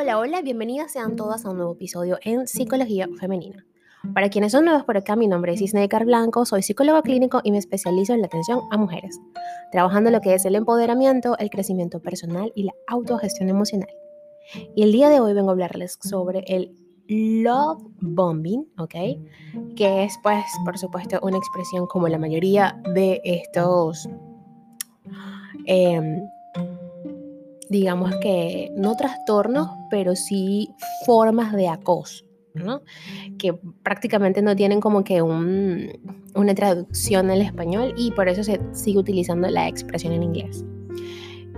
Hola, hola, bienvenidas sean todas a un nuevo episodio en Psicología Femenina. Para quienes son nuevos por acá, mi nombre es Isneikar Blanco, soy psicólogo clínico y me especializo en la atención a mujeres, trabajando lo que es el empoderamiento, el crecimiento personal y la autogestión emocional. Y el día de hoy vengo a hablarles sobre el love bombing, ¿ok? Que es, pues, por supuesto, una expresión como la mayoría de estos... Eh, digamos que no trastornos, pero sí formas de acoso, ¿no? Que prácticamente no tienen como que un, una traducción al español y por eso se sigue utilizando la expresión en inglés.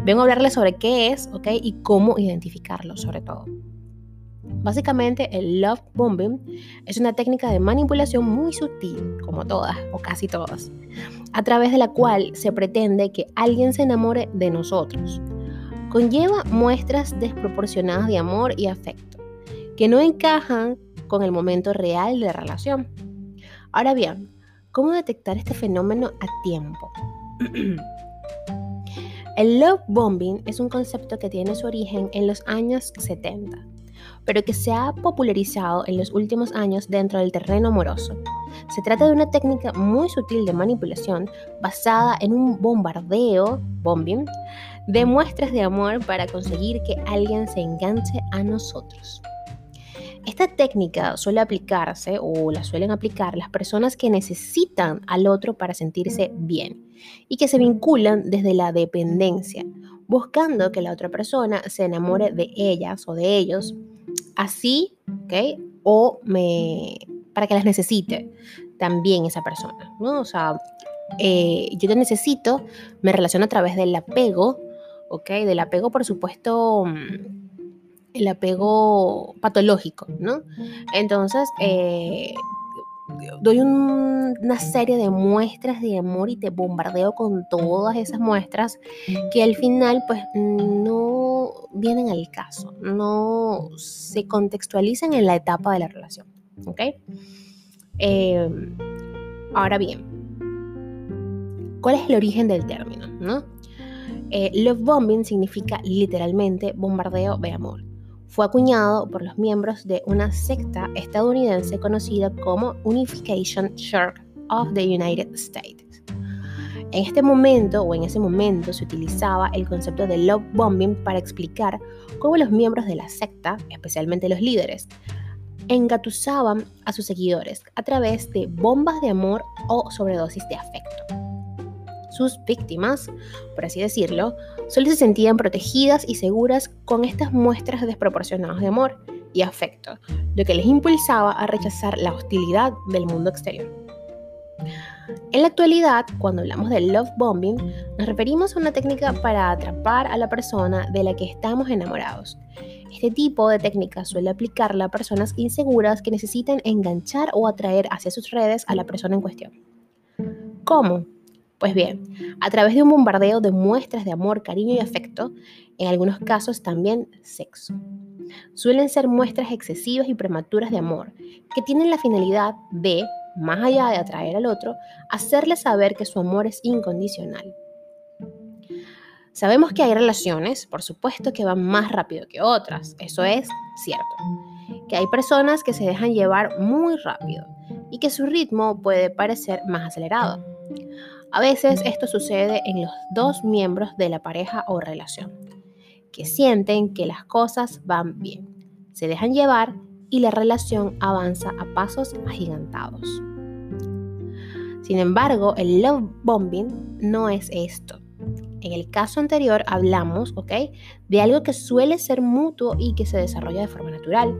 Vengo a hablarles sobre qué es, ¿ok? Y cómo identificarlo, sobre todo. Básicamente, el love bombing es una técnica de manipulación muy sutil, como todas o casi todas, a través de la cual se pretende que alguien se enamore de nosotros, conlleva muestras desproporcionadas de amor y afecto, que no encajan con el momento real de la relación. Ahora bien, ¿cómo detectar este fenómeno a tiempo? el love bombing es un concepto que tiene su origen en los años 70, pero que se ha popularizado en los últimos años dentro del terreno amoroso. Se trata de una técnica muy sutil de manipulación basada en un bombardeo, bombing, de muestras de amor para conseguir que alguien se enganche a nosotros. Esta técnica suele aplicarse o la suelen aplicar las personas que necesitan al otro para sentirse bien y que se vinculan desde la dependencia, buscando que la otra persona se enamore de ellas o de ellos, así, ¿ok? O me, para que las necesite también esa persona, ¿no? O sea, eh, yo te necesito, me relaciono a través del apego, ¿ok? Del apego, por supuesto, mm, el apego patológico, ¿no? Entonces, eh, doy una serie de muestras de amor y te bombardeo con todas esas muestras que al final pues no vienen al caso, no se contextualizan en la etapa de la relación, ¿ok? Eh, ahora bien, ¿cuál es el origen del término, no? Eh, love bombing significa literalmente bombardeo de amor. Fue acuñado por los miembros de una secta estadounidense conocida como Unification Church of the United States. En este momento o en ese momento se utilizaba el concepto de love bombing para explicar cómo los miembros de la secta, especialmente los líderes, engatusaban a sus seguidores a través de bombas de amor o sobredosis de afecto. Sus víctimas, por así decirlo, solo se sentían protegidas y seguras con estas muestras desproporcionadas de amor y afecto, lo que les impulsaba a rechazar la hostilidad del mundo exterior. En la actualidad, cuando hablamos de love bombing, nos referimos a una técnica para atrapar a la persona de la que estamos enamorados. Este tipo de técnica suele aplicarla a personas inseguras que necesitan enganchar o atraer hacia sus redes a la persona en cuestión. ¿Cómo? Pues bien, a través de un bombardeo de muestras de amor, cariño y afecto, en algunos casos también sexo. Suelen ser muestras excesivas y prematuras de amor, que tienen la finalidad de, más allá de atraer al otro, hacerle saber que su amor es incondicional. Sabemos que hay relaciones, por supuesto, que van más rápido que otras, eso es cierto. Que hay personas que se dejan llevar muy rápido y que su ritmo puede parecer más acelerado. A veces esto sucede en los dos miembros de la pareja o relación, que sienten que las cosas van bien, se dejan llevar y la relación avanza a pasos agigantados. Sin embargo, el love bombing no es esto. En el caso anterior hablamos, ¿ok? De algo que suele ser mutuo y que se desarrolla de forma natural.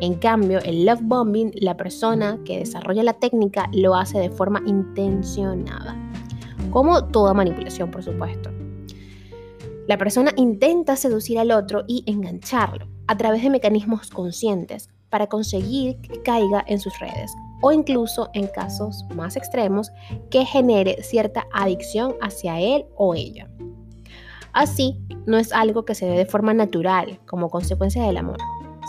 En cambio, el love bombing, la persona que desarrolla la técnica lo hace de forma intencionada como toda manipulación, por supuesto. La persona intenta seducir al otro y engancharlo a través de mecanismos conscientes para conseguir que caiga en sus redes o incluso en casos más extremos que genere cierta adicción hacia él o ella. Así, no es algo que se dé de forma natural como consecuencia del amor,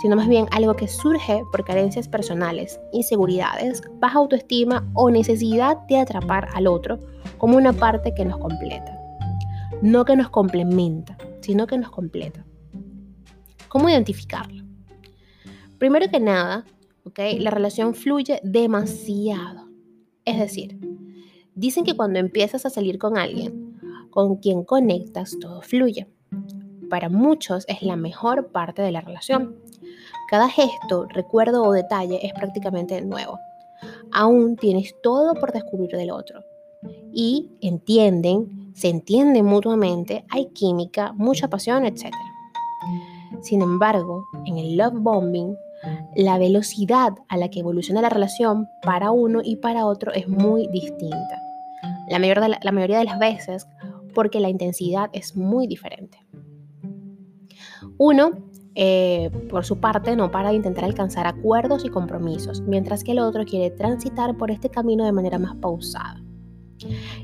sino más bien algo que surge por carencias personales, inseguridades, baja autoestima o necesidad de atrapar al otro como una parte que nos completa. No que nos complementa, sino que nos completa. ¿Cómo identificarlo? Primero que nada. La relación fluye demasiado. Es decir, dicen que cuando empiezas a salir con alguien con quien conectas, todo fluye. Para muchos es la mejor parte de la relación. Cada gesto, recuerdo o detalle es prácticamente nuevo. Aún tienes todo por descubrir del otro. Y entienden, se entienden mutuamente, hay química, mucha pasión, etc. Sin embargo, en el love bombing, la velocidad a la que evoluciona la relación para uno y para otro es muy distinta. La, mayoría de las veces porque la intensidad es muy diferente. Uno, eh, por su parte, no para de intentar alcanzar acuerdos y compromisos, mientras que el otro quiere transitar por este camino de manera más pausada.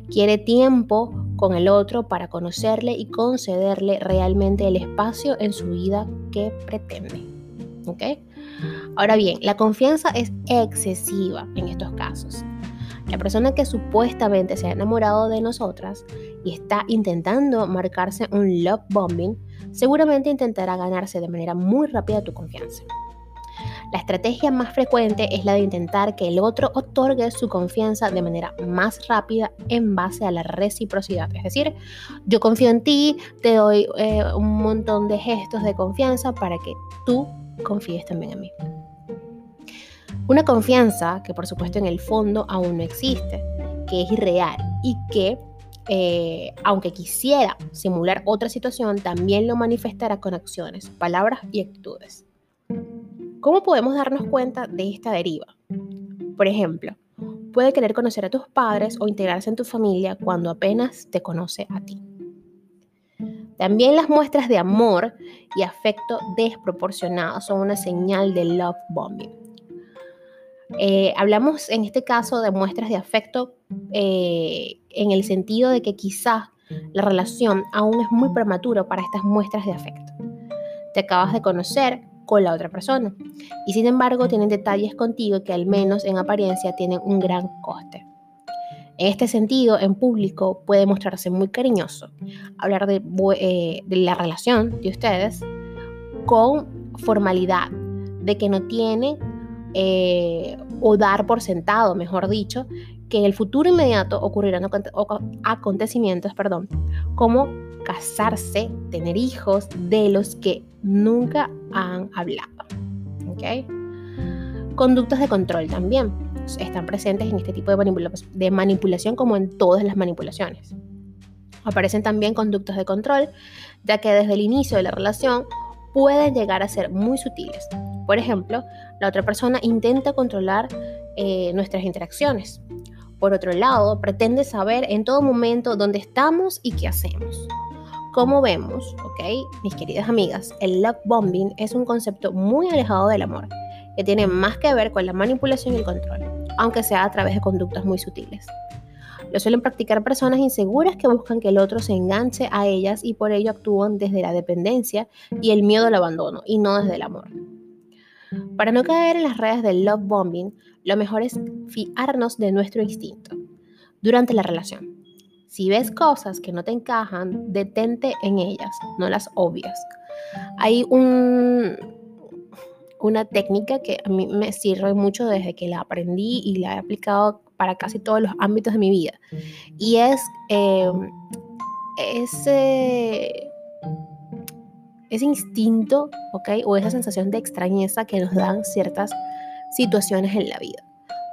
Quiere tiempo con el otro para conocerle y concederle realmente el espacio en su vida que pretende. ¿Ok? Ahora bien, la confianza es excesiva en estos casos. La persona que supuestamente se ha enamorado de nosotras y está intentando marcarse un love bombing, seguramente intentará ganarse de manera muy rápida tu confianza. La estrategia más frecuente es la de intentar que el otro otorgue su confianza de manera más rápida en base a la reciprocidad. Es decir, yo confío en ti, te doy eh, un montón de gestos de confianza para que tú confíes también en mí. Una confianza que por supuesto en el fondo aún no existe, que es irreal y que eh, aunque quisiera simular otra situación, también lo manifestará con acciones, palabras y actitudes. ¿Cómo podemos darnos cuenta de esta deriva? Por ejemplo, puede querer conocer a tus padres o integrarse en tu familia cuando apenas te conoce a ti. También las muestras de amor y afecto desproporcionados son una señal de love bombing. Eh, hablamos en este caso de muestras de afecto eh, en el sentido de que quizás la relación aún es muy prematura para estas muestras de afecto. Te acabas de conocer con la otra persona y sin embargo tienen detalles contigo que al menos en apariencia tienen un gran coste. En este sentido, en público puede mostrarse muy cariñoso, hablar de, eh, la relación de ustedes con formalidad, de que no tiene eh, o dar por sentado, mejor dicho, que en el futuro inmediato ocurrirán acontecimientos, perdón, como casarse, tener hijos de los que nunca han hablado. ¿Okay? Conductas de control también están presentes en este tipo de, manipulación como en todas las manipulaciones. Aparecen también conductas de control, ya que desde el inicio de la relación pueden llegar a ser muy sutiles. Por ejemplo, la otra persona intenta controlar eh, nuestras interacciones. Por otro lado, pretende saber en todo momento dónde estamos y qué hacemos. Como vemos, ok, mis queridas amigas, el love bombing es un concepto muy alejado del amor, que tiene más que ver con la manipulación y el control, aunque sea a través de conductas muy sutiles. Lo suelen practicar personas inseguras que buscan que el otro se enganche a ellas y por ello actúan desde la dependencia y el miedo al abandono y no desde el amor. Para no caer en las redes del love bombing, lo mejor es fiarnos de nuestro instinto durante la relación. Si ves cosas que no te encajan, detente en ellas, no las obvias. Hay un, una técnica que a mí me sirve mucho desde que la aprendí y la he aplicado para casi todos los ámbitos de mi vida. Y es eh, ese ese instinto, ¿ok? O esa sensación de extrañeza que nos dan ciertas situaciones en la vida.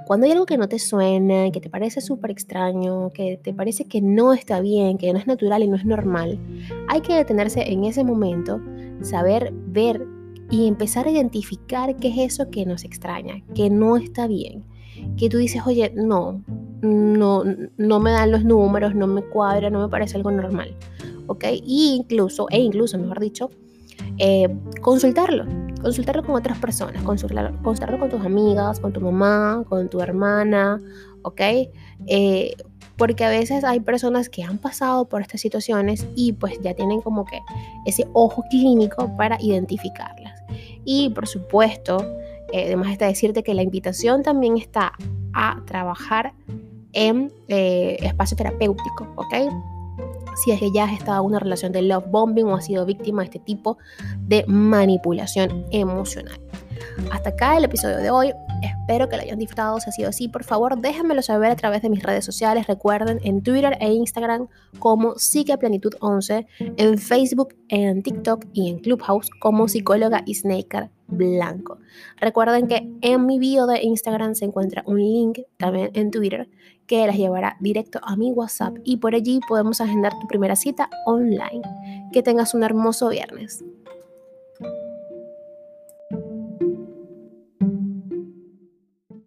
Cuando hay algo que no te suena, que te parece súper extraño, que te parece que no está bien, que no es natural y no es normal, hay que detenerse en ese momento, saber ver y empezar a identificar qué es eso que nos extraña, que no está bien, que tú dices, oye, no, no, no me dan los números, no me cuadra, no me parece algo normal, ¿ok? Y incluso, e incluso, mejor dicho, eh, consultarlo, consultarlo con otras personas, consultarlo, con tus amigas, con tu mamá, con tu hermana, ¿ok? Eh, porque a veces hay personas que han pasado por estas situaciones y pues ya tienen como que ese ojo clínico para identificarlas. Y por supuesto, eh, además está decirte que la invitación también está a trabajar en espacio terapéutico, ¿ok? Si es que ya has estado en una relación de love bombing o has sido víctima de este tipo de manipulación emocional. Hasta acá el episodio de hoy. Espero que lo hayan disfrutado. Si ha sido así, por favor, déjenmelo saber a través de mis redes sociales. Recuerden en Twitter e Instagram como Plenitud11, en Facebook, en TikTok y en Clubhouse como psicóloga y Snaker Blanco. Recuerden que en mi bio de Instagram se encuentra un link también en Twitter que las llevará directo a mi WhatsApp y por allí podemos agendar tu primera cita online. Que tengas un hermoso viernes.